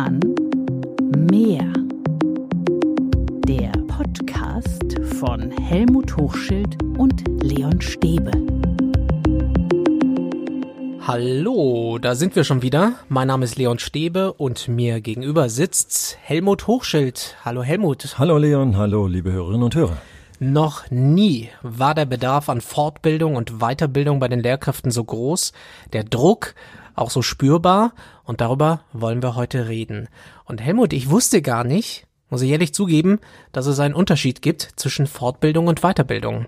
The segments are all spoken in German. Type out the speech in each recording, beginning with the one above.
Roman Mehr. Der Podcast von Helmut Hochschild und Leon Stäbe. Hallo, da sind wir schon wieder. Mein Name ist Leon Stäbe und mir gegenüber sitzt Helmut Hochschild. Hallo Helmut. Hallo Leon, hallo liebe Hörerinnen und Hörer. Noch nie war der Bedarf an Fortbildung und Weiterbildung bei den Lehrkräften so groß, der Druck auch so spürbar und darüber wollen wir heute reden. Und Helmut, ich wusste gar nicht, muss ich ehrlich zugeben, dass es einen Unterschied gibt zwischen Fortbildung und Weiterbildung.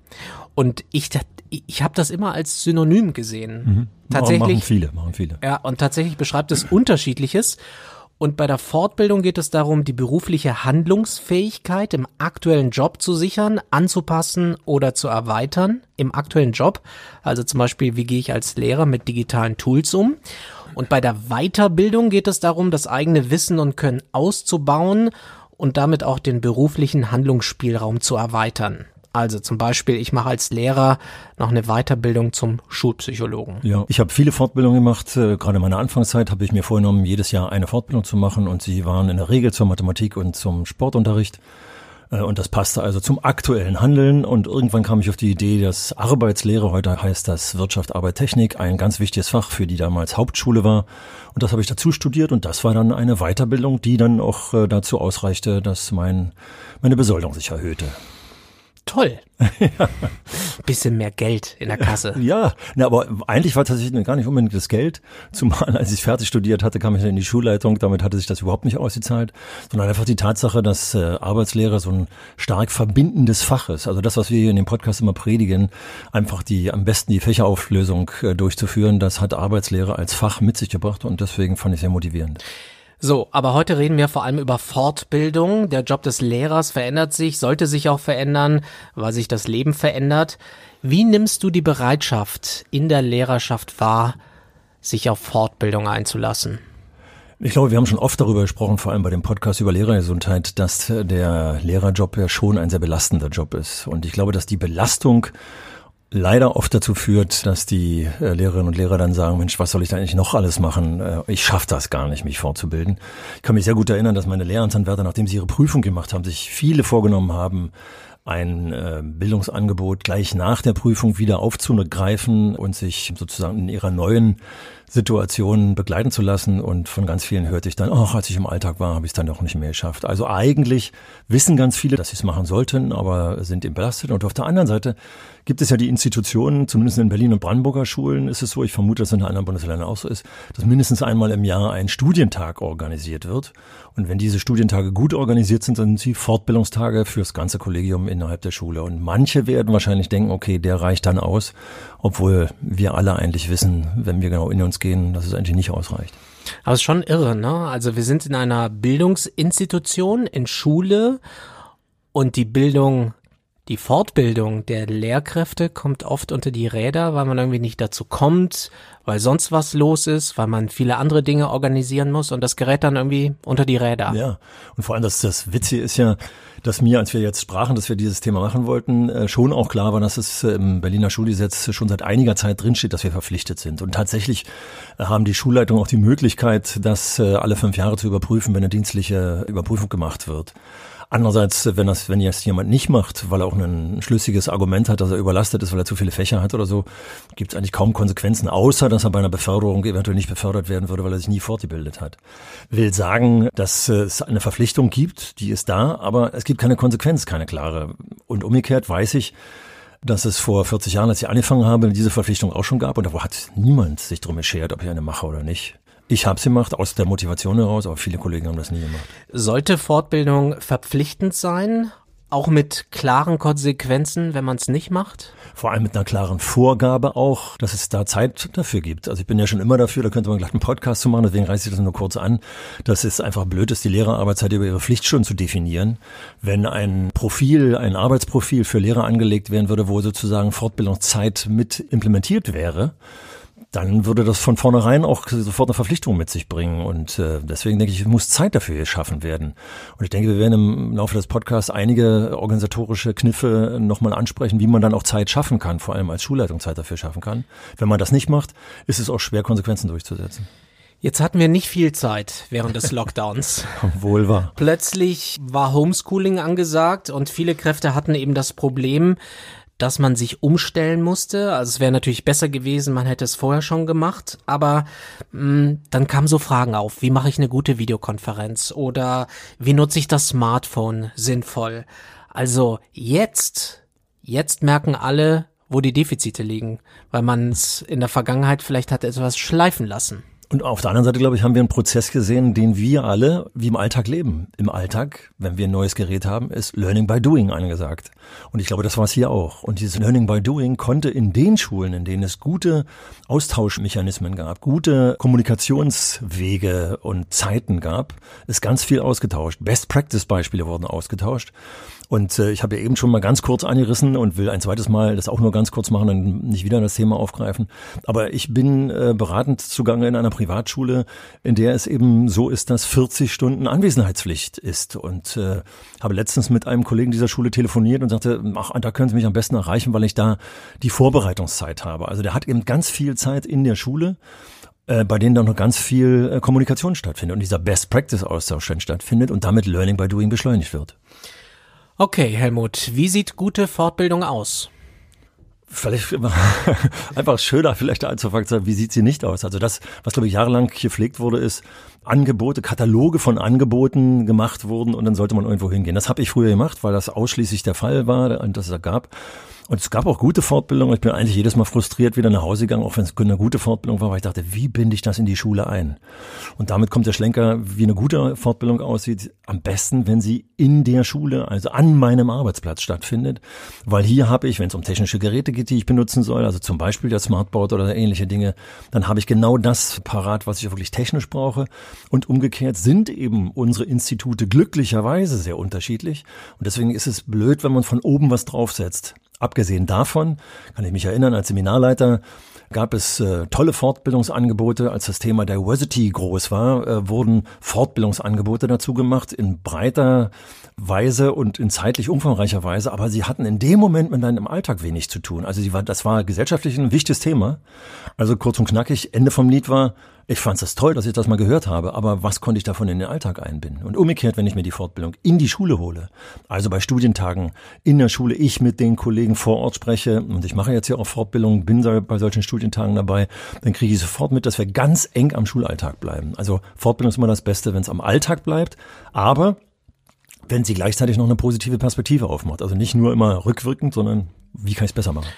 Und ich, ich habe das immer als Synonym gesehen. Mhm. Tatsächlich. Machen viele, machen viele. Ja, und tatsächlich beschreibt es Unterschiedliches. Und bei der Fortbildung geht es darum, die berufliche Handlungsfähigkeit im aktuellen Job zu sichern, anzupassen oder zu erweitern im aktuellen Job. Also zum Beispiel, wie gehe ich als Lehrer mit digitalen Tools um? Und bei der Weiterbildung geht es darum, das eigene Wissen und Können auszubauen und damit auch den beruflichen Handlungsspielraum zu erweitern. Also zum Beispiel, ich mache als Lehrer noch eine Weiterbildung zum Schulpsychologen. Ja, ich habe viele Fortbildungen gemacht. Äh, gerade in meiner Anfangszeit habe ich mir vorgenommen, jedes Jahr eine Fortbildung zu machen und sie waren in der Regel zur Mathematik und zum Sportunterricht. Äh, und das passte also zum aktuellen Handeln. Und irgendwann kam ich auf die Idee, dass Arbeitslehre, heute heißt das Wirtschaft, Arbeit, Technik, ein ganz wichtiges Fach für die damals Hauptschule war. Und das habe ich dazu studiert und das war dann eine Weiterbildung, die dann auch äh, dazu ausreichte, dass mein, meine Besoldung sich erhöhte toll. ja. Bisschen mehr Geld in der Kasse. Ja, na, aber eigentlich war tatsächlich gar nicht unbedingt das Geld. Zumal als ich fertig studiert hatte, kam ich dann in die Schulleitung. Damit hatte sich das überhaupt nicht ausgezahlt, sondern einfach die Tatsache, dass äh, Arbeitslehre so ein stark verbindendes Fach ist. Also das, was wir hier in dem Podcast immer predigen, einfach die am besten die Fächerauflösung äh, durchzuführen, das hat Arbeitslehre als Fach mit sich gebracht und deswegen fand ich sehr motivierend. So, aber heute reden wir vor allem über Fortbildung. Der Job des Lehrers verändert sich, sollte sich auch verändern, weil sich das Leben verändert. Wie nimmst du die Bereitschaft in der Lehrerschaft wahr, sich auf Fortbildung einzulassen? Ich glaube, wir haben schon oft darüber gesprochen, vor allem bei dem Podcast über Lehrergesundheit, dass der Lehrerjob ja schon ein sehr belastender Job ist. Und ich glaube, dass die Belastung leider oft dazu führt, dass die äh, Lehrerinnen und Lehrer dann sagen, Mensch, was soll ich da eigentlich noch alles machen? Äh, ich schaffe das gar nicht, mich fortzubilden. Ich kann mich sehr gut erinnern, dass meine Lehramtsanwärter, nachdem sie ihre Prüfung gemacht haben, sich viele vorgenommen haben, ein äh, Bildungsangebot gleich nach der Prüfung wieder aufzugreifen und sich sozusagen in ihrer neuen Situation begleiten zu lassen. Und von ganz vielen hörte ich dann, ach, als ich im Alltag war, habe ich es dann doch nicht mehr geschafft. Also eigentlich wissen ganz viele, dass sie es machen sollten, aber sind eben belastet. Und auf der anderen Seite gibt es ja die Institutionen, zumindest in Berlin und Brandenburger Schulen ist es so, ich vermute, dass es in anderen Bundesländern auch so ist, dass mindestens einmal im Jahr ein Studientag organisiert wird. Und wenn diese Studientage gut organisiert sind, dann sind sie Fortbildungstage fürs ganze Kollegium innerhalb der Schule. Und manche werden wahrscheinlich denken, okay, der reicht dann aus, obwohl wir alle eigentlich wissen, wenn wir genau in uns gehen, dass es eigentlich nicht ausreicht. Aber es ist schon irre, ne? Also wir sind in einer Bildungsinstitution, in Schule und die Bildung die Fortbildung der Lehrkräfte kommt oft unter die Räder, weil man irgendwie nicht dazu kommt, weil sonst was los ist, weil man viele andere Dinge organisieren muss und das gerät dann irgendwie unter die Räder. Ja, und vor allem das, das Witzige ist ja, dass mir, als wir jetzt sprachen, dass wir dieses Thema machen wollten, äh, schon auch klar war, dass es im Berliner Schulgesetz schon seit einiger Zeit drinsteht, dass wir verpflichtet sind. Und tatsächlich äh, haben die Schulleitungen auch die Möglichkeit, das äh, alle fünf Jahre zu überprüfen, wenn eine dienstliche Überprüfung gemacht wird. Andererseits, wenn das, wenn jetzt jemand nicht macht, weil er auch ein schlüssiges Argument hat, dass er überlastet ist, weil er zu viele Fächer hat oder so, gibt es eigentlich kaum Konsequenzen, außer dass er bei einer Beförderung eventuell nicht befördert werden würde, weil er sich nie fortgebildet hat. Will sagen, dass es eine Verpflichtung gibt, die ist da, aber es gibt keine Konsequenz, keine klare. Und umgekehrt weiß ich, dass es vor 40 Jahren, als ich angefangen habe, diese Verpflichtung auch schon gab und da hat niemand sich drum geschert, ob ich eine mache oder nicht. Ich habe es gemacht, aus der Motivation heraus, aber viele Kollegen haben das nie gemacht. Sollte Fortbildung verpflichtend sein? Auch mit klaren Konsequenzen, wenn man es nicht macht? Vor allem mit einer klaren Vorgabe auch, dass es da Zeit dafür gibt. Also ich bin ja schon immer dafür, da könnte man gleich einen Podcast zu machen, deswegen reiße ich das nur kurz an, dass es einfach blöd ist, die Lehrerarbeitszeit über ihre Pflichtstunden zu definieren. Wenn ein Profil, ein Arbeitsprofil für Lehrer angelegt werden würde, wo sozusagen Fortbildungszeit mit implementiert wäre, dann würde das von vornherein auch sofort eine Verpflichtung mit sich bringen. Und äh, deswegen denke ich, muss Zeit dafür geschaffen werden. Und ich denke, wir werden im Laufe des Podcasts einige organisatorische Kniffe nochmal ansprechen, wie man dann auch Zeit schaffen kann, vor allem als Schulleitung Zeit dafür schaffen kann. Wenn man das nicht macht, ist es auch schwer, Konsequenzen durchzusetzen. Jetzt hatten wir nicht viel Zeit während des Lockdowns. Wohl wahr. Plötzlich war Homeschooling angesagt und viele Kräfte hatten eben das Problem, dass man sich umstellen musste. Also es wäre natürlich besser gewesen, man hätte es vorher schon gemacht, aber mh, mm, dann kamen so Fragen auf, wie mache ich eine gute Videokonferenz oder wie nutze ich das Smartphone sinnvoll? Also jetzt, jetzt merken alle, wo die Defizite liegen, weil man es in der Vergangenheit vielleicht hat etwas schleifen lassen. Und auf der anderen Seite, glaube ich, haben wir einen Prozess gesehen, den wir alle wie im Alltag leben. Im Alltag, wenn wir ein neues Gerät haben, ist Learning by Doing angesagt. Und ich glaube, das war es hier auch. Und dieses Learning by Doing konnte in den Schulen, in denen es gute Austauschmechanismen gab, gute Kommunikationswege und Zeiten gab, ist ganz viel ausgetauscht. Best Practice Beispiele wurden ausgetauscht. Und äh, ich habe ja eben schon mal ganz kurz angerissen und will ein zweites Mal das auch nur ganz kurz machen und nicht wieder das Thema aufgreifen. Aber ich bin äh, beratend zugange in einer Privatschule, in der es eben so ist, dass 40 Stunden Anwesenheitspflicht ist. Und äh, habe letztens mit einem Kollegen dieser Schule telefoniert und sagte, ach, da können Sie mich am besten erreichen, weil ich da die Vorbereitungszeit habe. Also der hat eben ganz viel Zeit in der Schule äh, bei denen dann noch ganz viel äh, Kommunikation stattfindet und dieser Best-Practice-Austausch stattfindet und damit Learning by Doing beschleunigt wird. Okay, Helmut, wie sieht gute Fortbildung aus? Vielleicht einfach schöner, vielleicht anzufangen, wie sieht sie nicht aus? Also das, was glaube ich jahrelang gepflegt wurde, ist Angebote, Kataloge von Angeboten gemacht wurden und dann sollte man irgendwo hingehen. Das habe ich früher gemacht, weil das ausschließlich der Fall war und das es gab. Und es gab auch gute Fortbildungen. Ich bin eigentlich jedes Mal frustriert wieder nach Hause gegangen, auch wenn es eine gute Fortbildung war, weil ich dachte, wie binde ich das in die Schule ein? Und damit kommt der Schlenker, wie eine gute Fortbildung aussieht, am besten, wenn sie in der Schule, also an meinem Arbeitsplatz stattfindet. Weil hier habe ich, wenn es um technische Geräte geht, die ich benutzen soll, also zum Beispiel der Smartboard oder ähnliche Dinge, dann habe ich genau das parat, was ich wirklich technisch brauche. Und umgekehrt sind eben unsere Institute glücklicherweise sehr unterschiedlich. Und deswegen ist es blöd, wenn man von oben was draufsetzt. Abgesehen davon kann ich mich erinnern, als Seminarleiter gab es äh, tolle Fortbildungsangebote. Als das Thema Diversity groß war, äh, wurden Fortbildungsangebote dazu gemacht in breiter Weise und in zeitlich umfangreicher Weise. Aber sie hatten in dem Moment mit deinem Alltag wenig zu tun. Also sie war, das war gesellschaftlich ein wichtiges Thema. Also kurz und knackig, Ende vom Lied war, ich fand es toll, dass ich das mal gehört habe, aber was konnte ich davon in den Alltag einbinden? Und umgekehrt, wenn ich mir die Fortbildung in die Schule hole, also bei Studientagen in der Schule, ich mit den Kollegen vor Ort spreche und ich mache jetzt ja auch Fortbildungen, bin bei solchen Studientagen dabei, dann kriege ich sofort mit, dass wir ganz eng am Schulalltag bleiben. Also Fortbildung ist immer das Beste, wenn es am Alltag bleibt, aber wenn sie gleichzeitig noch eine positive Perspektive aufmacht. Also nicht nur immer rückwirkend, sondern wie kann ich es besser machen?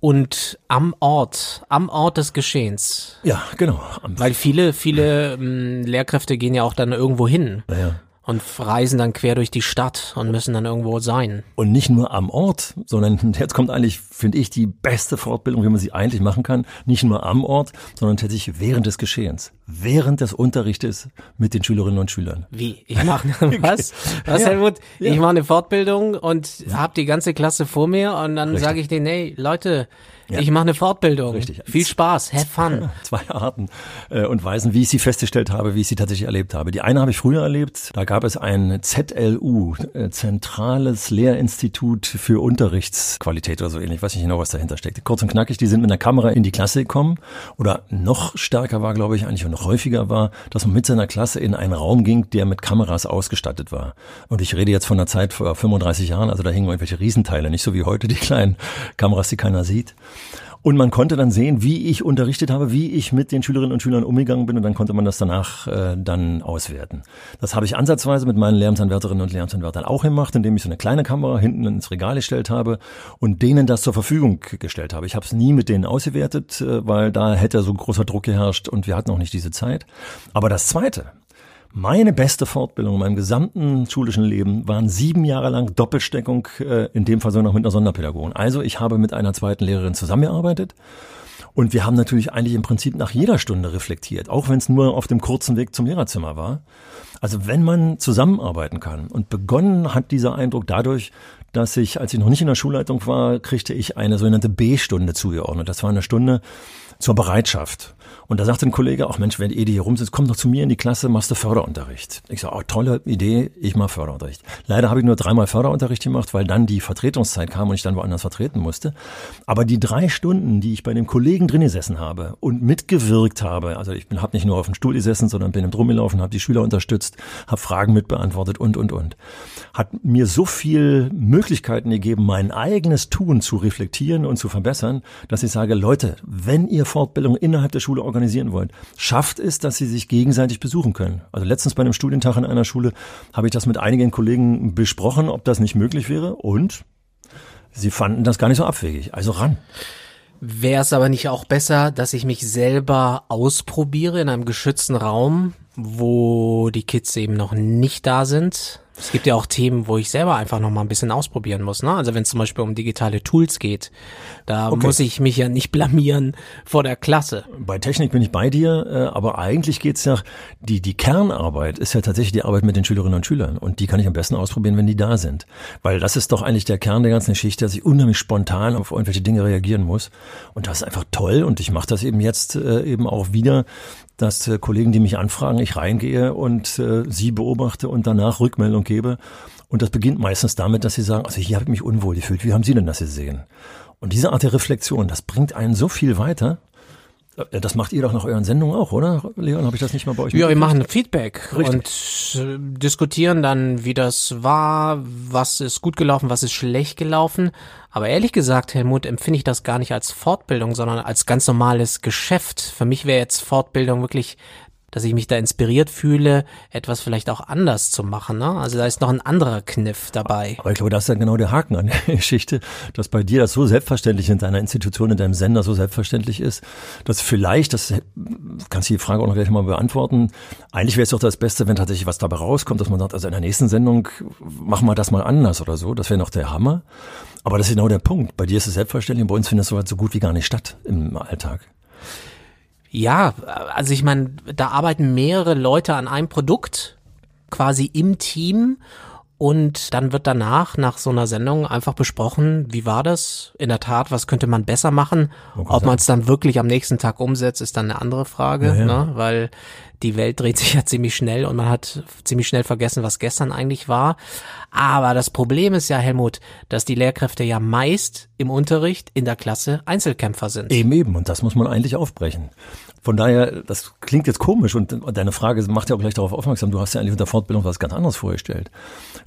Und am Ort, am Ort des Geschehens. Ja, genau. Weil viele, viele ähm, Lehrkräfte gehen ja auch dann irgendwo hin. Ja und reisen dann quer durch die Stadt und müssen dann irgendwo sein. Und nicht nur am Ort, sondern jetzt kommt eigentlich, finde ich, die beste Fortbildung, wie man sie eigentlich machen kann. Nicht nur am Ort, sondern tatsächlich während des Geschehens, während des Unterrichtes mit den Schülerinnen und Schülern. Wie? Ich mache was? Was, ja, Helmut? Ja. Ich mache eine Fortbildung und ja. habe die ganze Klasse vor mir und dann sage ich denen, hey, Leute, ja. Ich mache eine Fortbildung. Richtig. Viel Spaß, have fun. Zwei Arten äh, und Weisen, wie ich sie festgestellt habe, wie ich sie tatsächlich erlebt habe. Die eine habe ich früher erlebt. Da gab es ein ZLU, äh, Zentrales Lehrinstitut für Unterrichtsqualität oder so ähnlich. Ich weiß nicht genau, was dahinter steckt. Kurz und knackig, die sind mit einer Kamera in die Klasse gekommen. Oder noch stärker war, glaube ich, eigentlich und noch häufiger war, dass man mit seiner Klasse in einen Raum ging, der mit Kameras ausgestattet war. Und ich rede jetzt von einer Zeit vor 35 Jahren, also da hingen irgendwelche Riesenteile, nicht so wie heute die kleinen Kameras, die keiner sieht. Und man konnte dann sehen, wie ich unterrichtet habe, wie ich mit den Schülerinnen und Schülern umgegangen bin und dann konnte man das danach äh, dann auswerten. Das habe ich ansatzweise mit meinen Lehramtsanwärterinnen und Lehramtsanwärtern auch gemacht, indem ich so eine kleine Kamera hinten ins Regal gestellt habe und denen das zur Verfügung gestellt habe. Ich habe es nie mit denen ausgewertet, äh, weil da hätte so großer Druck geherrscht und wir hatten auch nicht diese Zeit. Aber das Zweite, meine beste Fortbildung in meinem gesamten schulischen Leben waren sieben Jahre lang Doppelsteckung, äh, in dem Fall sogar noch mit einer Sonderpädagogin. Also ich habe mit einer zweiten Lehrerin zusammengearbeitet und wir haben natürlich eigentlich im Prinzip nach jeder Stunde reflektiert, auch wenn es nur auf dem kurzen Weg zum Lehrerzimmer war. Also wenn man zusammenarbeiten kann und begonnen hat dieser Eindruck dadurch, dass ich, als ich noch nicht in der Schulleitung war, kriegte ich eine sogenannte B-Stunde zugeordnet. Das war eine Stunde zur Bereitschaft. Und da sagte ein Kollege, ach Mensch, wenn Edi hier rumsitzt, komm doch zu mir in die Klasse, machst du Förderunterricht. Ich sage, oh, tolle Idee, ich mache Förderunterricht. Leider habe ich nur dreimal Förderunterricht gemacht, weil dann die Vertretungszeit kam und ich dann woanders vertreten musste. Aber die drei Stunden, die ich bei dem Kollegen drin gesessen habe und mitgewirkt habe, also ich habe nicht nur auf dem Stuhl gesessen, sondern bin im Drum gelaufen, habe die Schüler unterstützt, habe Fragen mitbeantwortet und, und, und, hat mir so viel Möglichkeiten gegeben, mein eigenes Tun zu reflektieren und zu verbessern, dass ich sage, Leute, wenn ihr Fortbildung innerhalb der Schule organisiert, organisieren wollt, schafft es, dass sie sich gegenseitig besuchen können. Also letztens bei einem Studientag in einer Schule habe ich das mit einigen Kollegen besprochen, ob das nicht möglich wäre und sie fanden das gar nicht so abwegig. Also ran. Wäre es aber nicht auch besser, dass ich mich selber ausprobiere in einem geschützten Raum, wo die Kids eben noch nicht da sind? Es gibt ja auch Themen, wo ich selber einfach noch mal ein bisschen ausprobieren muss. Ne? Also wenn es zum Beispiel um digitale Tools geht, da okay. muss ich mich ja nicht blamieren vor der Klasse. Bei Technik bin ich bei dir, äh, aber eigentlich geht's ja, die, die Kernarbeit ist ja tatsächlich die Arbeit mit den Schülerinnen und Schülern. Und die kann ich am besten ausprobieren, wenn die da sind. Weil das ist doch eigentlich der Kern der ganzen Geschichte, dass ich unheimlich spontan auf irgendwelche Dinge reagieren muss. Und das ist einfach toll. Und ich mache das eben jetzt äh, eben auch wieder, dass äh, Kollegen, die mich anfragen, ich reingehe und sie beobachte und danach Rückmeldung gebe. Und das beginnt meistens damit, dass sie sagen, also hier habe ich mich unwohl gefühlt. Wie haben Sie denn das gesehen? Und diese Art der Reflexion, das bringt einen so viel weiter. Äh, das macht ihr doch nach euren Sendungen auch, oder? Leon, habe ich das nicht mal bei euch Ja, wir machen Feedback Richtig. und äh, diskutieren dann, wie das war, was ist gut gelaufen, was ist schlecht gelaufen. Aber ehrlich gesagt, Helmut, empfinde ich das gar nicht als Fortbildung, sondern als ganz normales Geschäft. Für mich wäre jetzt Fortbildung wirklich dass ich mich da inspiriert fühle, etwas vielleicht auch anders zu machen. Ne? Also da ist noch ein anderer Kniff dabei. Aber ich glaube, das ist ja genau der Haken an der Geschichte, dass bei dir das so selbstverständlich in deiner Institution, in deinem Sender so selbstverständlich ist, dass vielleicht, das kannst du die Frage auch noch gleich mal beantworten, eigentlich wäre es doch das Beste, wenn tatsächlich was dabei rauskommt, dass man sagt, also in der nächsten Sendung machen wir das mal anders oder so. Das wäre noch der Hammer. Aber das ist genau der Punkt. Bei dir ist es selbstverständlich und bei uns findet es so, so gut wie gar nicht statt im Alltag. Ja, also ich meine, da arbeiten mehrere Leute an einem Produkt, quasi im Team. Und dann wird danach, nach so einer Sendung, einfach besprochen, wie war das? In der Tat, was könnte man besser machen? Ob man es dann wirklich am nächsten Tag umsetzt, ist dann eine andere Frage, ja, ja. Ne? weil die Welt dreht sich ja ziemlich schnell und man hat ziemlich schnell vergessen, was gestern eigentlich war. Aber das Problem ist ja, Helmut, dass die Lehrkräfte ja meist im Unterricht in der Klasse Einzelkämpfer sind. Eben, eben. Und das muss man eigentlich aufbrechen. Von daher, das klingt jetzt komisch und deine Frage macht ja auch gleich darauf aufmerksam, du hast ja eigentlich unter Fortbildung was ganz anderes vorgestellt.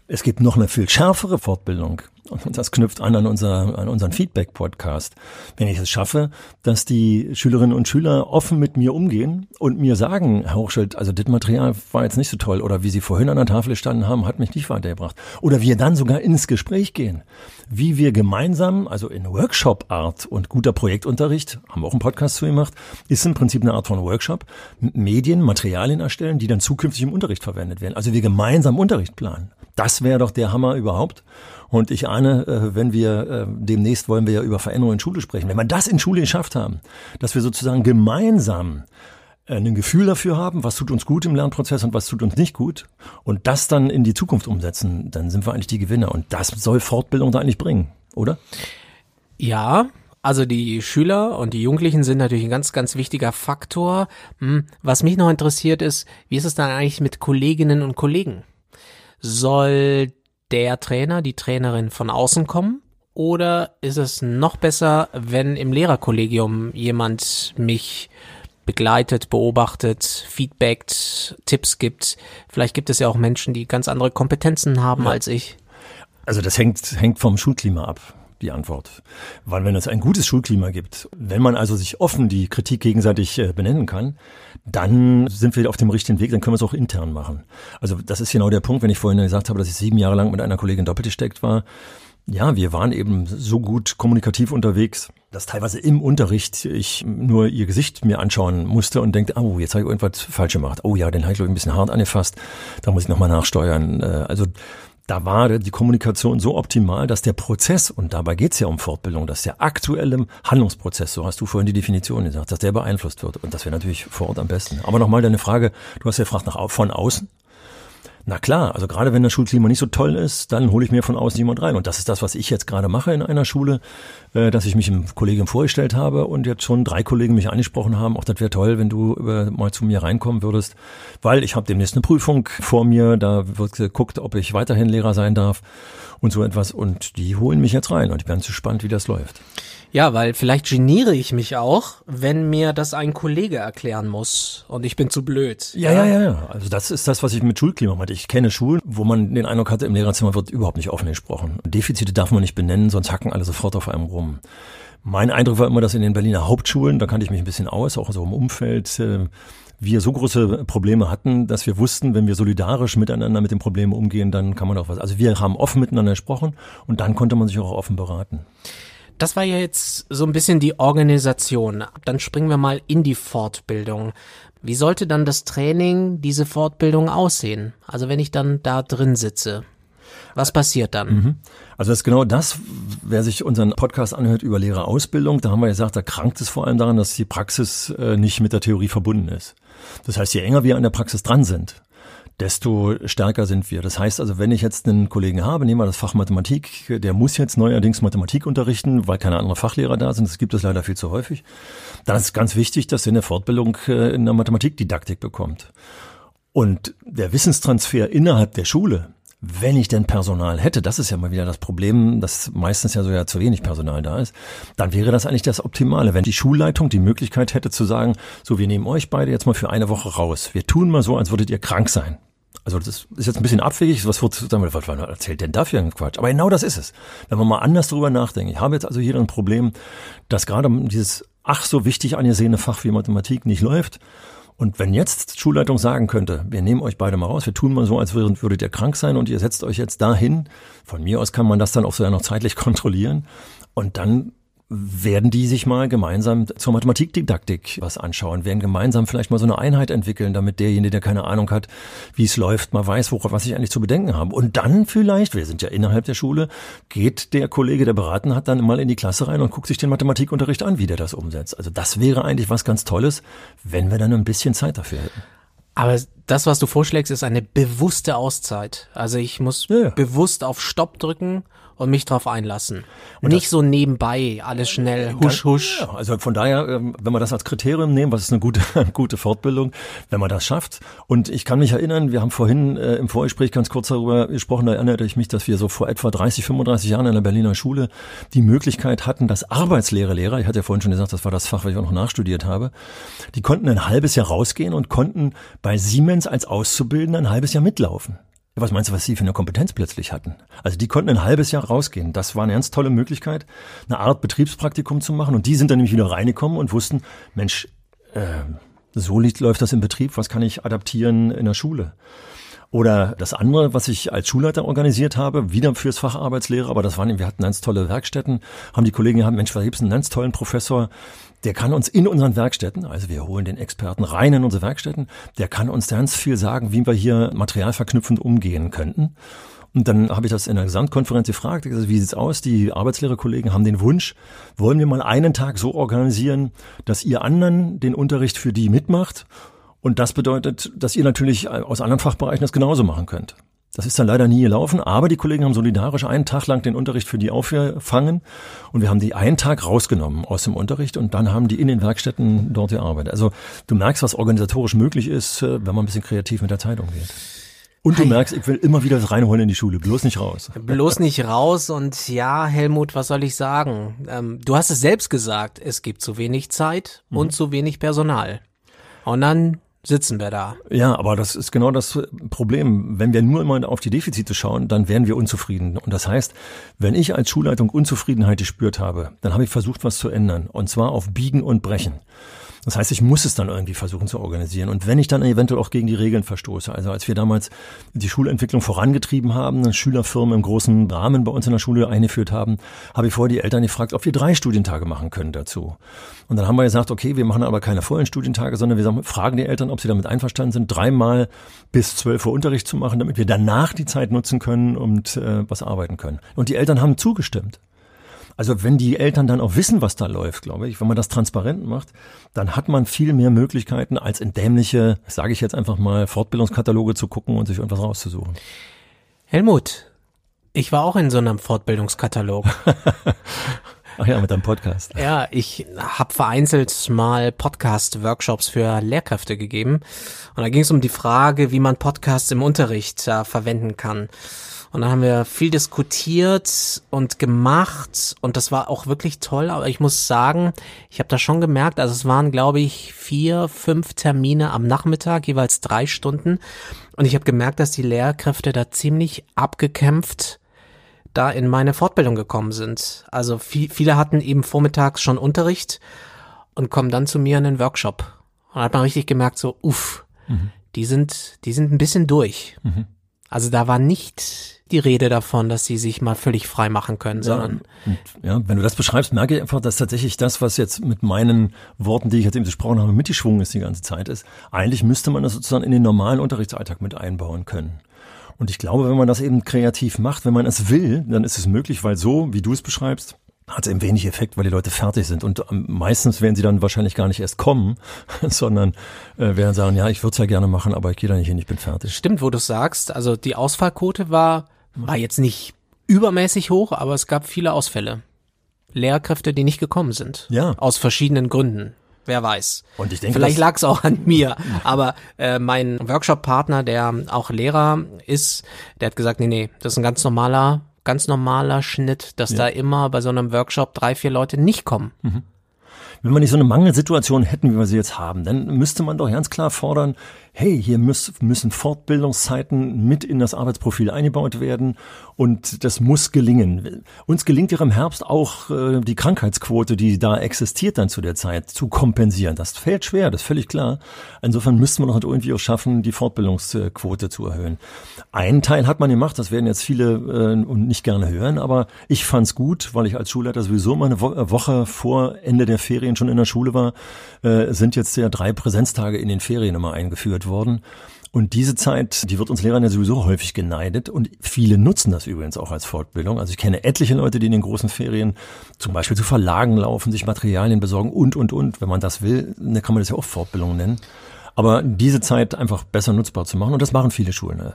Es gibt noch eine viel schärfere Fortbildung und das knüpft an an, unser, an unseren Feedback-Podcast. Wenn ich es schaffe, dass die Schülerinnen und Schüler offen mit mir umgehen und mir sagen, Herr Hochschild, also das Material war jetzt nicht so toll oder wie Sie vorhin an der Tafel standen haben, hat mich nicht weitergebracht. Oder wir dann sogar ins Gespräch gehen, wie wir gemeinsam, also in Workshop-Art und guter Projektunterricht, haben wir auch einen Podcast zu gemacht, ist im Prinzip eine Art von Workshop, Medien, Materialien erstellen, die dann zukünftig im Unterricht verwendet werden. Also wir gemeinsam Unterricht planen. Das wäre doch der Hammer überhaupt. Und ich ahne, äh, wenn wir äh, demnächst wollen wir ja über Veränderungen in Schule sprechen. Wenn wir das in Schule geschafft haben, dass wir sozusagen gemeinsam äh, ein Gefühl dafür haben, was tut uns gut im Lernprozess und was tut uns nicht gut und das dann in die Zukunft umsetzen, dann sind wir eigentlich die Gewinner. Und das soll Fortbildung da eigentlich bringen, oder? Ja, also die Schüler und die Jugendlichen sind natürlich ein ganz, ganz wichtiger Faktor. Hm, was mich noch interessiert ist, wie ist es dann eigentlich mit Kolleginnen und Kollegen? Soll der Trainer, die Trainerin von außen kommen? Oder ist es noch besser, wenn im Lehrerkollegium jemand mich begleitet, beobachtet, feedbackt, Tipps gibt? Vielleicht gibt es ja auch Menschen, die ganz andere Kompetenzen haben ja. als ich. Also das hängt, hängt vom Schulklima ab die Antwort. Weil wenn es ein gutes Schulklima gibt, wenn man also sich offen die Kritik gegenseitig äh, benennen kann, dann sind wir auf dem richtigen Weg, dann können wir es auch intern machen. Also das ist genau der Punkt, wenn ich vorhin gesagt habe, dass ich sieben Jahre lang mit einer Kollegin doppelt gesteckt war. Ja, wir waren eben so gut kommunikativ unterwegs, dass teilweise im Unterricht ich nur ihr Gesicht mir anschauen musste und denke, oh, jetzt habe ich irgendwas falsch gemacht. Oh ja, den habe ich ein bisschen hart angefasst, da muss ich nochmal nachsteuern. Äh, also da war die Kommunikation so optimal, dass der Prozess, und dabei geht es ja um Fortbildung, dass der aktuelle Handlungsprozess, so hast du vorhin die Definition gesagt, dass der beeinflusst wird. Und das wäre natürlich vor Ort am besten. Aber nochmal deine Frage, du hast ja gefragt nach von außen. Na klar, also gerade wenn das Schulklima nicht so toll ist, dann hole ich mir von außen jemand rein. Und das ist das, was ich jetzt gerade mache in einer Schule, äh, dass ich mich im Kollegium vorgestellt habe und jetzt schon drei Kollegen mich angesprochen haben, auch das wäre toll, wenn du äh, mal zu mir reinkommen würdest, weil ich habe demnächst eine Prüfung vor mir, da wird geguckt, ob ich weiterhin Lehrer sein darf und so etwas. Und die holen mich jetzt rein und ich bin ganz gespannt, wie das läuft. Ja, weil vielleicht geniere ich mich auch, wenn mir das ein Kollege erklären muss und ich bin zu blöd. Ja, ja, ja, ja. Also das ist das, was ich mit Schulklima meinte. Ich kenne Schulen, wo man den Eindruck hatte, im Lehrerzimmer wird überhaupt nicht offen gesprochen. Defizite darf man nicht benennen, sonst hacken alle sofort auf einem rum. Mein Eindruck war immer, dass in den Berliner Hauptschulen, da kannte ich mich ein bisschen aus, auch so im Umfeld, äh, wir so große Probleme hatten, dass wir wussten, wenn wir solidarisch miteinander mit den Problemen umgehen, dann kann man auch was. Also wir haben offen miteinander gesprochen und dann konnte man sich auch offen beraten. Das war ja jetzt so ein bisschen die Organisation. Dann springen wir mal in die Fortbildung. Wie sollte dann das Training, diese Fortbildung aussehen? Also wenn ich dann da drin sitze. Was passiert dann? Mhm. Also das ist genau das, wer sich unseren Podcast anhört über Lehrerausbildung, da haben wir gesagt, da krankt es vor allem daran, dass die Praxis äh, nicht mit der Theorie verbunden ist. Das heißt, je enger wir an der Praxis dran sind, desto stärker sind wir. Das heißt also, wenn ich jetzt einen Kollegen habe, nehmen wir das Fach Mathematik, der muss jetzt neuerdings Mathematik unterrichten, weil keine anderen Fachlehrer da sind, das gibt es leider viel zu häufig, dann ist es ganz wichtig, dass er eine Fortbildung äh, in der Mathematikdidaktik bekommt. Und der Wissenstransfer innerhalb der Schule, wenn ich denn Personal hätte, das ist ja mal wieder das Problem, dass meistens ja so ja zu wenig Personal da ist, dann wäre das eigentlich das Optimale, wenn die Schulleitung die Möglichkeit hätte zu sagen, so wir nehmen euch beide jetzt mal für eine Woche raus. Wir tun mal so, als würdet ihr krank sein. Also das ist jetzt ein bisschen abwegig, was, wird, was erzählt denn dafür ein Quatsch? Aber genau das ist es. Wenn man mal anders drüber nachdenkt. Ich habe jetzt also hier ein Problem, dass gerade dieses ach so wichtig angesehene Fach wie Mathematik nicht läuft und wenn jetzt Schulleitung sagen könnte, wir nehmen euch beide mal raus, wir tun mal so, als würdet ihr krank sein und ihr setzt euch jetzt dahin, von mir aus kann man das dann auch so ja noch zeitlich kontrollieren und dann werden die sich mal gemeinsam zur Mathematikdidaktik was anschauen, werden gemeinsam vielleicht mal so eine Einheit entwickeln, damit derjenige, der keine Ahnung hat, wie es läuft, mal weiß, worauf was ich eigentlich zu bedenken habe. Und dann vielleicht, wir sind ja innerhalb der Schule, geht der Kollege, der beraten hat, dann mal in die Klasse rein und guckt sich den Mathematikunterricht an, wie der das umsetzt. Also das wäre eigentlich was ganz Tolles, wenn wir dann ein bisschen Zeit dafür hätten. Aber das, was du vorschlägst, ist eine bewusste Auszeit. Also ich muss ja. bewusst auf Stopp drücken und mich drauf einlassen. Und nicht so nebenbei alles schnell husch husch. Ja, also von daher, ähm, wenn wir das als Kriterium nehmen, was ist eine gute, gute Fortbildung, wenn man das schafft. Und ich kann mich erinnern, wir haben vorhin äh, im Vorgespräch ganz kurz darüber gesprochen, da erinnerte ich mich, dass wir so vor etwa 30, 35 Jahren in der Berliner Schule die Möglichkeit hatten, dass Arbeitslehre Lehrer, ich hatte ja vorhin schon gesagt, das war das Fach, was ich auch noch nachstudiert habe, die konnten ein halbes Jahr rausgehen und konnten bei Siemens als Auszubildender ein halbes Jahr mitlaufen. Was meinst du, was sie für eine Kompetenz plötzlich hatten? Also die konnten ein halbes Jahr rausgehen. Das war eine ganz tolle Möglichkeit, eine Art Betriebspraktikum zu machen. Und die sind dann nämlich wieder reingekommen und wussten, Mensch, äh, so läuft das im Betrieb, was kann ich adaptieren in der Schule? Oder das andere, was ich als Schulleiter organisiert habe, wieder fürs Fach Arbeitslehre, aber das waren, wir hatten ganz tolle Werkstätten, haben die Kollegen gehabt, Mensch, da gibt's einen ganz tollen Professor, der kann uns in unseren Werkstätten, also wir holen den Experten rein in unsere Werkstätten, der kann uns ganz viel sagen, wie wir hier materialverknüpfend umgehen könnten. Und dann habe ich das in der Gesamtkonferenz gefragt, wie sieht's aus? Die Arbeitslehrerkollegen haben den Wunsch, wollen wir mal einen Tag so organisieren, dass ihr anderen den Unterricht für die mitmacht? Und das bedeutet, dass ihr natürlich aus anderen Fachbereichen das genauso machen könnt. Das ist dann leider nie gelaufen, aber die Kollegen haben solidarisch einen Tag lang den Unterricht für die aufgefangen und wir haben die einen Tag rausgenommen aus dem Unterricht und dann haben die in den Werkstätten dort gearbeitet. Also du merkst, was organisatorisch möglich ist, äh, wenn man ein bisschen kreativ mit der Zeit umgeht. Und du merkst, ich will immer wieder das reinholen in die Schule, bloß nicht raus. Bloß nicht raus und ja, Helmut, was soll ich sagen? Ähm, du hast es selbst gesagt, es gibt zu wenig Zeit mhm. und zu wenig Personal. Und dann sitzen wir da. Ja, aber das ist genau das Problem. Wenn wir nur immer auf die Defizite schauen, dann werden wir unzufrieden. Und das heißt, wenn ich als Schulleitung Unzufriedenheit gespürt habe, dann habe ich versucht, was zu ändern. Und zwar auf Biegen und Brechen. Das heißt, ich muss es dann irgendwie versuchen zu organisieren. Und wenn ich dann eventuell auch gegen die Regeln verstoße, also als wir damals die Schulentwicklung vorangetrieben haben, Schülerfirmen im großen Rahmen bei uns in der Schule eingeführt haben, habe ich vorher die Eltern gefragt, ob wir drei Studientage machen können dazu. Und dann haben wir gesagt, okay, wir machen aber keine vollen Studientage, sondern wir fragen die Eltern, ob sie damit einverstanden sind, dreimal bis zwölf Uhr Unterricht zu machen, damit wir danach die Zeit nutzen können und äh, was arbeiten können. Und die Eltern haben zugestimmt. Also wenn die Eltern dann auch wissen, was da läuft, glaube ich, wenn man das transparent macht, dann hat man viel mehr Möglichkeiten, als in dämliche, sage ich jetzt einfach mal, Fortbildungskataloge zu gucken und sich irgendwas rauszusuchen. Helmut, ich war auch in so einem Fortbildungskatalog. Ach ja, mit deinem Podcast. Ja, ich habe vereinzelt mal Podcast-Workshops für Lehrkräfte gegeben. Und da ging es um die Frage, wie man Podcasts im Unterricht äh, verwenden kann. Und dann haben wir viel diskutiert und gemacht und das war auch wirklich toll. Aber ich muss sagen, ich habe da schon gemerkt, also es waren, glaube ich, vier, fünf Termine am Nachmittag, jeweils drei Stunden. Und ich habe gemerkt, dass die Lehrkräfte da ziemlich abgekämpft da in meine Fortbildung gekommen sind. Also viel, viele hatten eben vormittags schon Unterricht und kommen dann zu mir in den Workshop. Und da hat man richtig gemerkt, so, uff, mhm. die sind, die sind ein bisschen durch. Mhm. Also da war nicht die Rede davon, dass sie sich mal völlig frei machen können, ja, sondern. Und, ja, wenn du das beschreibst, merke ich einfach, dass tatsächlich das, was jetzt mit meinen Worten, die ich jetzt eben gesprochen habe, mitgeschwungen ist die ganze Zeit ist. Eigentlich müsste man das sozusagen in den normalen Unterrichtsalltag mit einbauen können. Und ich glaube, wenn man das eben kreativ macht, wenn man es will, dann ist es möglich, weil so, wie du es beschreibst, hat eben wenig Effekt, weil die Leute fertig sind. Und meistens werden sie dann wahrscheinlich gar nicht erst kommen, sondern äh, werden sagen, ja, ich würde es ja gerne machen, aber ich gehe da nicht hin, ich bin fertig. Stimmt, wo du sagst. Also die Ausfallquote war war jetzt nicht übermäßig hoch, aber es gab viele Ausfälle. Lehrkräfte, die nicht gekommen sind. Ja. Aus verschiedenen Gründen. Wer weiß. Und ich denke, Vielleicht lag es auch an mir. Aber äh, mein Workshop-Partner, der auch Lehrer ist, der hat gesagt, nee, nee, das ist ein ganz normaler, ganz normaler Schnitt, dass ja. da immer bei so einem Workshop drei, vier Leute nicht kommen. Mhm. Wenn wir nicht so eine Mangelsituation hätten, wie wir sie jetzt haben, dann müsste man doch ganz klar fordern, hey, hier muss, müssen Fortbildungszeiten mit in das Arbeitsprofil eingebaut werden und das muss gelingen. Uns gelingt ja im Herbst auch äh, die Krankheitsquote, die da existiert dann zu der Zeit, zu kompensieren. Das fällt schwer, das ist völlig klar. Insofern müssten wir noch halt irgendwie auch schaffen, die Fortbildungsquote zu erhöhen. Einen Teil hat man gemacht, das werden jetzt viele äh, nicht gerne hören, aber ich fand's gut, weil ich als Schulleiter sowieso mal eine Woche vor Ende der Ferien schon in der Schule war, äh, sind jetzt ja drei Präsenztage in den Ferien immer eingeführt eingeführt worden. Und diese Zeit, die wird uns Lehrern ja sowieso häufig geneidet und viele nutzen das übrigens auch als Fortbildung. Also ich kenne etliche Leute, die in den großen Ferien zum Beispiel zu Verlagen laufen, sich Materialien besorgen und, und, und. Wenn man das will, dann kann man das ja auch Fortbildung nennen. Aber diese Zeit einfach besser nutzbar zu machen und das machen viele Schulen.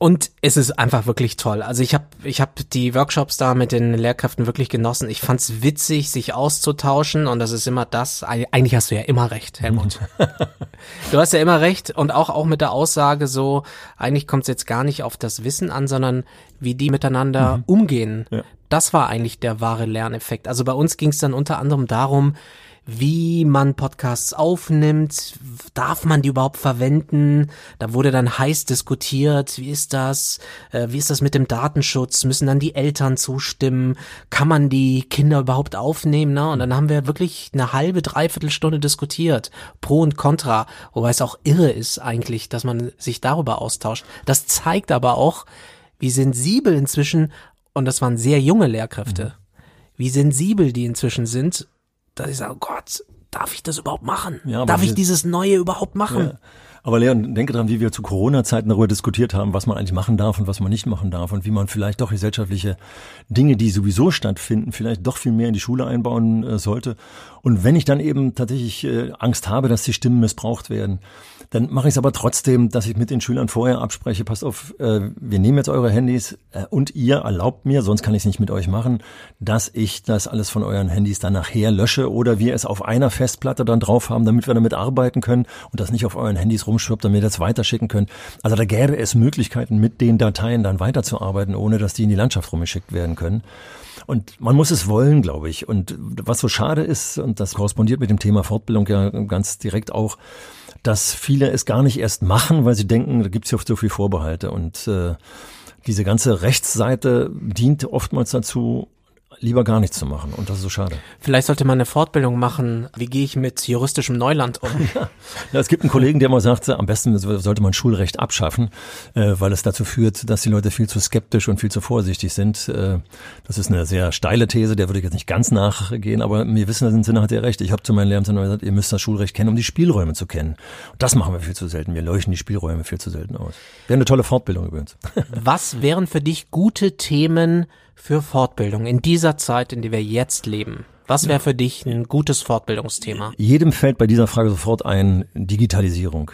Und es ist einfach wirklich toll. Also ich habe ich hab die Workshops da mit den Lehrkräften wirklich genossen. Ich fand's witzig, sich auszutauschen und das ist immer das. Eigentlich hast du ja immer recht, Helmut. du hast ja immer recht und auch auch mit der Aussage so, eigentlich kommt es jetzt gar nicht auf das Wissen an, sondern wie die miteinander mhm. umgehen. Ja. Das war eigentlich der wahre Lerneffekt. Also bei uns ging es dann unter anderem darum, wie man Podcasts aufnimmt, darf man die überhaupt verwenden? Da wurde dann heiß diskutiert, wie ist das? Äh, wie ist das mit dem Datenschutz? Müssen dann die Eltern zustimmen? Kann man die Kinder überhaupt aufnehmen? Ne? Und dann haben wir wirklich eine halbe, dreiviertel Stunde diskutiert, pro und contra, wobei es auch irre ist eigentlich, dass man sich darüber austauscht. Das zeigt aber auch, wie sensibel inzwischen, und das waren sehr junge Lehrkräfte, mhm. wie sensibel die inzwischen sind dass ich sage, oh Gott, darf ich das überhaupt machen? Ja, darf ich dieses Neue überhaupt machen? Ja. Aber Leon, denke dran, wie wir zu Corona-Zeiten darüber diskutiert haben, was man eigentlich machen darf und was man nicht machen darf und wie man vielleicht doch gesellschaftliche Dinge, die sowieso stattfinden, vielleicht doch viel mehr in die Schule einbauen äh, sollte. Und wenn ich dann eben tatsächlich äh, Angst habe, dass die Stimmen missbraucht werden, dann mache ich es aber trotzdem, dass ich mit den Schülern vorher abspreche, passt auf, äh, wir nehmen jetzt eure Handys und ihr erlaubt mir, sonst kann ich es nicht mit euch machen, dass ich das alles von euren Handys dann nachher lösche oder wir es auf einer Festplatte dann drauf haben, damit wir damit arbeiten können und das nicht auf euren Handys rumschwirbt, damit wir das weiterschicken können. Also da gäbe es Möglichkeiten, mit den Dateien dann weiterzuarbeiten, ohne dass die in die Landschaft rumgeschickt werden können. Und man muss es wollen, glaube ich. Und was so schade ist, und das korrespondiert mit dem Thema Fortbildung ja ganz direkt auch, dass viele es gar nicht erst machen, weil sie denken, da gibt es ja so viel Vorbehalte. Und äh, diese ganze Rechtsseite dient oftmals dazu, lieber gar nichts zu machen. Und das ist so schade. Vielleicht sollte man eine Fortbildung machen. Wie gehe ich mit juristischem Neuland um? ja, es gibt einen Kollegen, der mal sagt, am besten sollte man Schulrecht abschaffen, äh, weil es dazu führt, dass die Leute viel zu skeptisch und viel zu vorsichtig sind. Äh, das ist eine sehr steile These, der würde ich jetzt nicht ganz nachgehen, aber wir wissen, dem Sinne hat er recht. Ich habe zu meinen Lehramtern gesagt, ihr müsst das Schulrecht kennen, um die Spielräume zu kennen. Und das machen wir viel zu selten. Wir leuchten die Spielräume viel zu selten aus. Wäre eine tolle Fortbildung übrigens. Was wären für dich gute Themen für Fortbildung in dieser Zeit, in der wir jetzt leben? Was wäre für dich ein gutes Fortbildungsthema? Jedem fällt bei dieser Frage sofort ein Digitalisierung.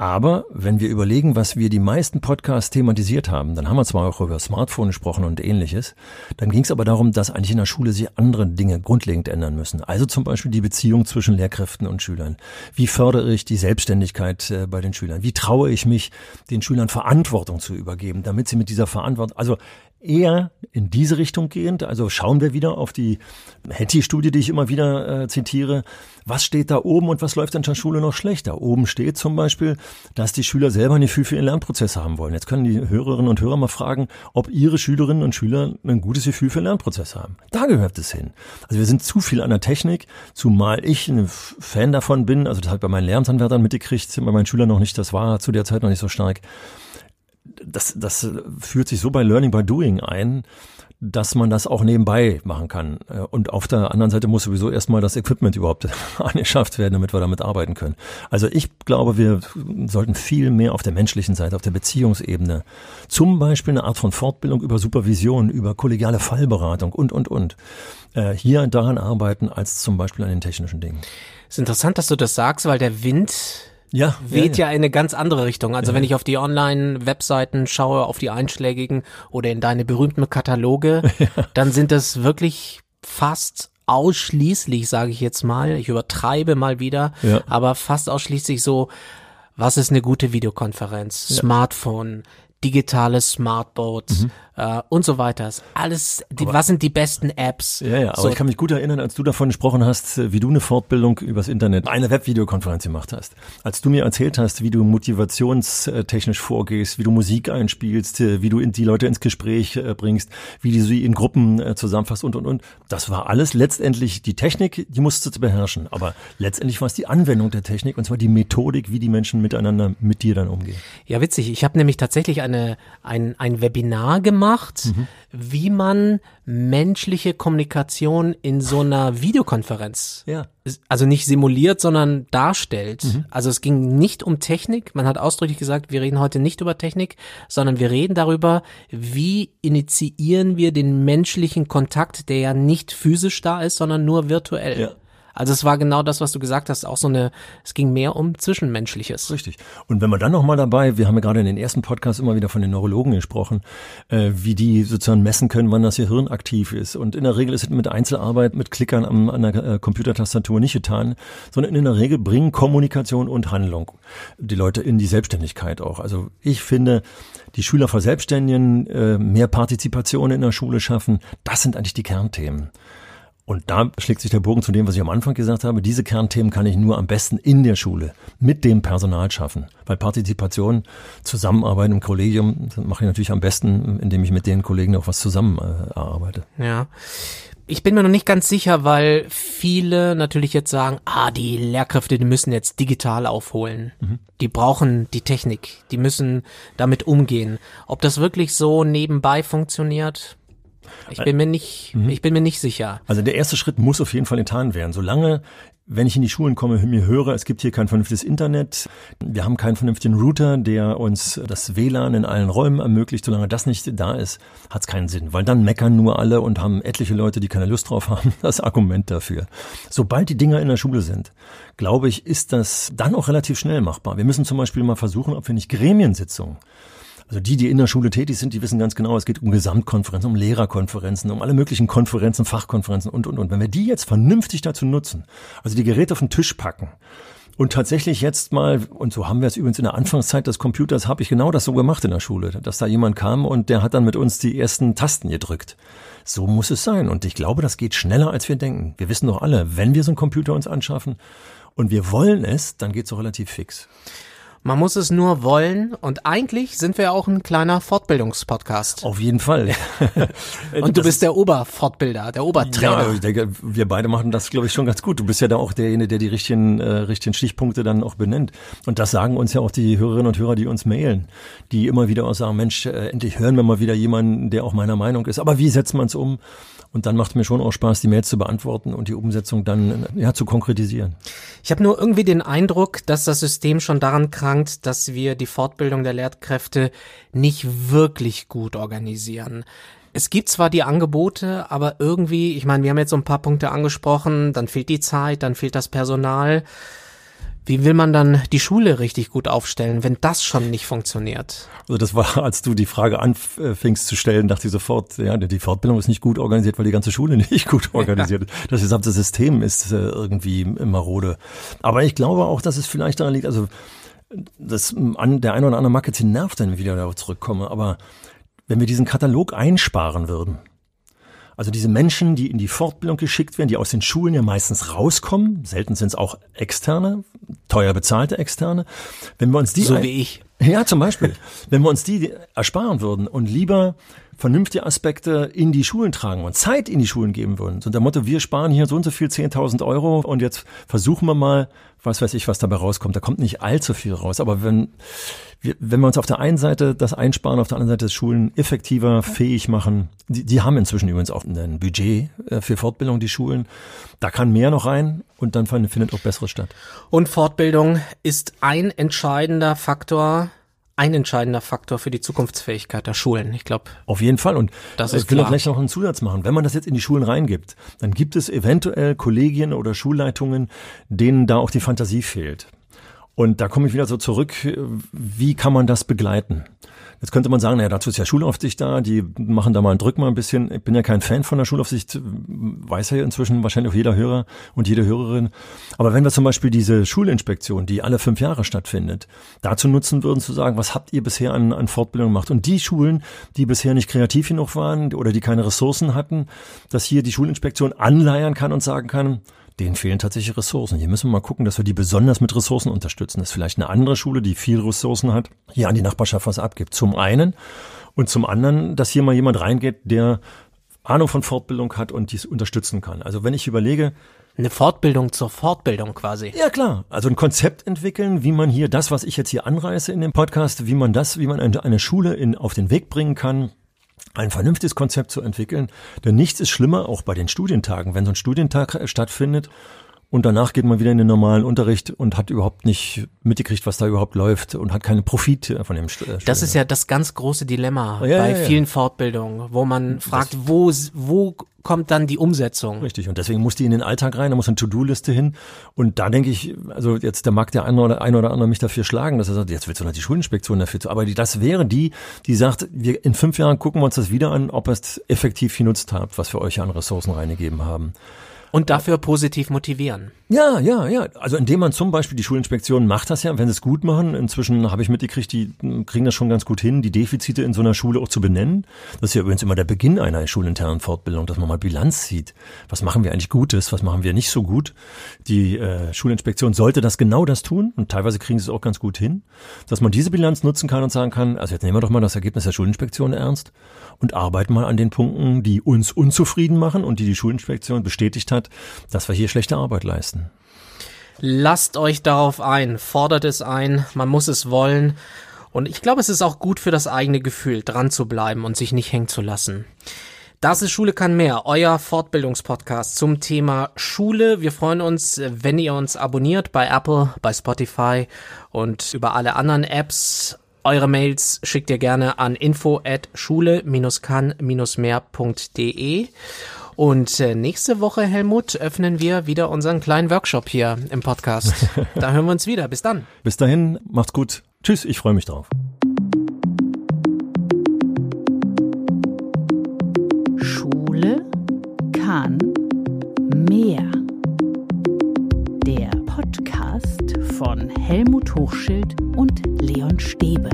Aber wenn wir überlegen, was wir die meisten Podcasts thematisiert haben, dann haben wir zwar auch über Smartphone gesprochen und ähnliches, dann ging es aber darum, dass eigentlich in der Schule sich andere Dinge grundlegend ändern müssen. Also zum Beispiel die Beziehung zwischen Lehrkräften und Schülern. Wie fördere ich die Selbstständigkeit äh, bei den Schülern? Wie traue ich mich, den Schülern Verantwortung zu übergeben, damit sie mit dieser Verantwortung, also eher in diese Richtung gehend. Also schauen wir wieder auf die Hattie-Studie, die ich immer wieder äh, zitiere. Was steht da oben und was läuft in der Schule noch schlechter? Oben steht zum Beispiel, dass die Schüler selber ein Gefühl für ihren Lernprozess haben wollen. Jetzt können die Hörerinnen und Hörer mal fragen, ob ihre Schülerinnen und Schüler ein gutes Gefühl für Lernprozess haben. Da gehört es hin. Also wir sind zu viel an der Technik, zumal ich ein Fan davon bin, also das hat bei meinen Lernanwärtern mitgekriegt, bei meinen Schülern noch nicht, das war zu der Zeit noch nicht so stark das, das führt sich so bei Learning by Doing ein, dass man das auch nebenbei machen kann. Äh, und auf der anderen Seite muss sowieso erstmal das Equipment überhaupt angeschafft werden, damit wir damit arbeiten können. Also ich glaube, wir sollten viel mehr auf der menschlichen Seite, auf der Beziehungsebene, zum Beispiel eine Art von Fortbildung über Supervision, über kollegiale Fallberatung und, und, und, äh, hier daran arbeiten, als zum Beispiel an den technischen Dingen. Es ist interessant, dass du das sagst, weil der Wind ja, weht ja, ja. ja, in eine ganz andere Richtung. Also ja. wenn ich auf die Online-Webseiten schaue, auf die einschlägigen oder in deine berühmten Kataloge, dann sind das wirklich fast ausschließlich, sage ich jetzt mal, ich übertreibe mal wieder, aber fast ausschließlich so, was ist eine gute Videokonferenz? Smartphone, digitales Smartboard mhm. Äh, und so weiter. Alles, die, was sind die besten Apps? Ja, ja, aber so. ich kann mich gut erinnern, als du davon gesprochen hast, äh, wie du eine Fortbildung übers Internet, eine Webvideokonferenz gemacht hast. Als du mir erzählt hast, wie du motivationstechnisch vorgehst, wie du Musik einspielst, äh, wie du die Leute ins Gespräch äh, bringst, wie du sie in Gruppen zusammenfasst und, und, und. Das war alles letztendlich die Technik, die musste zu beherrschen. Aber letztendlich war es die Anwendung der Technik und zwar die Methodik, wie die Menschen miteinander mit dir dann umgehen. Ja, witzig. Ich habe nämlich tatsächlich eine, ein, ein Webinar gemacht, mhm. wie man menschliche Kommunikation in so einer Videokonferenz, ja. also nicht simuliert, sondern darstellt. Mhm. Also es ging nicht um Technik. Man hat ausdrücklich gesagt, wir reden heute nicht über Technik, sondern wir reden darüber, wie initiieren wir den menschlichen Kontakt, der ja nicht physisch da ist, sondern nur virtuell. Ja. Also es war genau das, was du gesagt hast, auch so eine, es ging mehr um Zwischenmenschliches. Richtig. Und wenn wir dann nochmal dabei, wir haben ja gerade in den ersten Podcasts immer wieder von den Neurologen gesprochen, äh, wie die sozusagen messen können, wann das Gehirn aktiv ist. Und in der Regel ist es mit Einzelarbeit, mit Klickern am, an der äh, Computertastatur nicht getan, sondern in der Regel bringen Kommunikation und Handlung die Leute in die Selbstständigkeit auch. Also ich finde, die Schüler verselbstständigen, äh, mehr Partizipation in der Schule schaffen, das sind eigentlich die Kernthemen. Und da schlägt sich der Bogen zu dem, was ich am Anfang gesagt habe. Diese Kernthemen kann ich nur am besten in der Schule mit dem Personal schaffen. Weil Partizipation, Zusammenarbeit im Kollegium mache ich natürlich am besten, indem ich mit den Kollegen auch was zusammen äh, erarbeite. Ja. Ich bin mir noch nicht ganz sicher, weil viele natürlich jetzt sagen, ah, die Lehrkräfte, die müssen jetzt digital aufholen. Mhm. Die brauchen die Technik. Die müssen damit umgehen. Ob das wirklich so nebenbei funktioniert, ich bin mir nicht, mhm. ich bin mir nicht sicher. Also der erste Schritt muss auf jeden Fall getan werden. Solange wenn ich in die Schulen komme, mir höre, es gibt hier kein vernünftiges Internet, wir haben keinen vernünftigen Router, der uns das WLAN in allen Räumen ermöglicht, solange das nicht da ist, hat es keinen Sinn, weil dann meckern nur alle und haben etliche Leute, die keine Lust drauf haben, das Argument dafür. Sobald die Dinger in der Schule sind, glaube ich, ist das dann auch relativ schnell machbar. Wir müssen zum Beispiel mal versuchen, ob wir nicht Gremiensitzungen also die, die in der Schule tätig sind, die wissen ganz genau, es geht um Gesamtkonferenzen, um Lehrerkonferenzen, um alle möglichen Konferenzen, Fachkonferenzen und, und, und. Wenn wir die jetzt vernünftig dazu nutzen, also die Geräte auf den Tisch packen, und tatsächlich jetzt mal, und so haben wir es übrigens in der Anfangszeit des Computers, habe ich genau das so gemacht in der Schule, dass da jemand kam und der hat dann mit uns die ersten Tasten gedrückt. So muss es sein. Und ich glaube, das geht schneller, als wir denken. Wir wissen doch alle, wenn wir so einen Computer uns anschaffen und wir wollen es, dann geht es auch relativ fix. Man muss es nur wollen und eigentlich sind wir ja auch ein kleiner Fortbildungspodcast. Auf jeden Fall. und du bist der Oberfortbilder, der Obertrainer. Ja, ich denke, wir beide machen das, glaube ich, schon ganz gut. Du bist ja da auch derjenige, der die richtigen, äh, richtigen Stichpunkte dann auch benennt. Und das sagen uns ja auch die Hörerinnen und Hörer, die uns mailen, die immer wieder auch sagen, Mensch, äh, endlich hören wir mal wieder jemanden, der auch meiner Meinung ist. Aber wie setzt man es um? Und dann macht mir schon auch Spaß, die Mails zu beantworten und die Umsetzung dann ja zu konkretisieren. Ich habe nur irgendwie den Eindruck, dass das System schon daran krankt, dass wir die Fortbildung der Lehrkräfte nicht wirklich gut organisieren. Es gibt zwar die Angebote, aber irgendwie, ich meine, wir haben jetzt so ein paar Punkte angesprochen, dann fehlt die Zeit, dann fehlt das Personal. Wie will man dann die Schule richtig gut aufstellen, wenn das schon nicht funktioniert? Also das war, als du die Frage anfingst zu stellen, dachte ich sofort, ja, die Fortbildung ist nicht gut organisiert, weil die ganze Schule nicht gut organisiert ist. Das gesamte System ist äh, irgendwie marode. Aber ich glaube auch, dass es vielleicht daran liegt, also das an der eine oder andere mag jetzt nervt, wenn ich wieder darauf zurückkomme, aber wenn wir diesen Katalog einsparen würden, also diese Menschen, die in die Fortbildung geschickt werden, die aus den Schulen ja meistens rauskommen, selten sind es auch externe, teuer bezahlte externe. Wenn wir uns die so wie ich. Ja, zum Beispiel. wenn wir uns die ersparen würden und lieber vernünftige Aspekte in die Schulen tragen und Zeit in die Schulen geben würden. So der Motto, wir sparen hier so und so viel 10.000 Euro und jetzt versuchen wir mal, was weiß ich, was dabei rauskommt. Da kommt nicht allzu viel raus. Aber wenn, wir, wenn wir uns auf der einen Seite das einsparen, auf der anderen Seite das Schulen effektiver fähig machen, die, die haben inzwischen übrigens auch ein Budget äh, für Fortbildung, die Schulen. Da kann mehr noch rein und dann findet auch Besseres statt. Und Fortbildung ist ein entscheidender Faktor ein entscheidender Faktor für die Zukunftsfähigkeit der Schulen. Ich glaube. Auf jeden Fall. Und das ist ich will klar. gleich noch einen Zusatz machen. Wenn man das jetzt in die Schulen reingibt, dann gibt es eventuell Kollegien oder Schulleitungen, denen da auch die Fantasie fehlt. Und da komme ich wieder so zurück, wie kann man das begleiten? Jetzt könnte man sagen, naja, dazu ist ja Schulaufsicht da, die machen da mal einen Drück mal ein bisschen. Ich bin ja kein Fan von der Schulaufsicht, weiß ja inzwischen wahrscheinlich auch jeder Hörer und jede Hörerin. Aber wenn wir zum Beispiel diese Schulinspektion, die alle fünf Jahre stattfindet, dazu nutzen würden zu sagen, was habt ihr bisher an, an Fortbildung gemacht? Und die Schulen, die bisher nicht kreativ genug waren oder die keine Ressourcen hatten, dass hier die Schulinspektion anleiern kann und sagen kann, denen fehlen tatsächlich Ressourcen. Hier müssen wir mal gucken, dass wir die besonders mit Ressourcen unterstützen. Das ist vielleicht eine andere Schule, die viel Ressourcen hat, hier an die Nachbarschaft was abgibt. Zum einen und zum anderen, dass hier mal jemand reingeht, der Ahnung von Fortbildung hat und dies unterstützen kann. Also wenn ich überlege, eine Fortbildung zur Fortbildung quasi. Ja, klar. Also ein Konzept entwickeln, wie man hier das, was ich jetzt hier anreiße in dem Podcast, wie man das, wie man eine Schule in, auf den Weg bringen kann, ein vernünftiges Konzept zu entwickeln. Denn nichts ist schlimmer, auch bei den Studientagen, wenn so ein Studientag stattfindet und danach geht man wieder in den normalen Unterricht und hat überhaupt nicht mitgekriegt, was da überhaupt läuft und hat keinen Profit von dem Studium. Das ist ja das ganz große Dilemma ja, bei ja, ja. vielen Fortbildungen, wo man fragt, das wo, wo kommt dann die Umsetzung? Richtig, und deswegen muss die in den Alltag rein, da muss eine To-Do-Liste hin. Und da denke ich, also jetzt, da mag der eine oder, eine oder andere mich dafür schlagen, dass er sagt, jetzt willst du noch die Schulinspektion dafür zu. Aber die, das wäre die, die sagt, wir in fünf Jahren gucken wir uns das wieder an, ob ihr es effektiv genutzt habt, was wir euch an Ressourcen reingegeben haben. Und dafür positiv motivieren. Ja, ja, ja. Also indem man zum Beispiel die Schulinspektion macht das ja, wenn sie es gut machen. Inzwischen habe ich mitgekriegt, die kriegen das schon ganz gut hin, die Defizite in so einer Schule auch zu benennen. Das ist ja übrigens immer der Beginn einer schulinternen Fortbildung, dass man mal Bilanz zieht. Was machen wir eigentlich Gutes, was machen wir nicht so gut? Die äh, Schulinspektion sollte das genau das tun und teilweise kriegen sie es auch ganz gut hin, dass man diese Bilanz nutzen kann und sagen kann, also jetzt nehmen wir doch mal das Ergebnis der Schulinspektion ernst und arbeiten mal an den Punkten, die uns unzufrieden machen und die die Schulinspektion bestätigt hat, dass wir hier schlechte Arbeit leisten. Lasst euch darauf ein, fordert es ein, man muss es wollen. Und ich glaube, es ist auch gut für das eigene Gefühl, dran zu bleiben und sich nicht hängen zu lassen. Das ist Schule kann mehr, euer Fortbildungspodcast zum Thema Schule. Wir freuen uns, wenn ihr uns abonniert bei Apple, bei Spotify und über alle anderen Apps. Eure Mails schickt ihr gerne an info at schule-kann-mehr.de. Und äh, nächste Woche, Helmut, öffnen wir wieder unseren kleinen Workshop hier im Podcast. da hören wir uns wieder. Bis dann. Bis dahin, macht's gut. Tschüss, ich freue mich drauf. Schule kann mehr. Der Podcast von Helmut Hochschild und Leon Stäbe.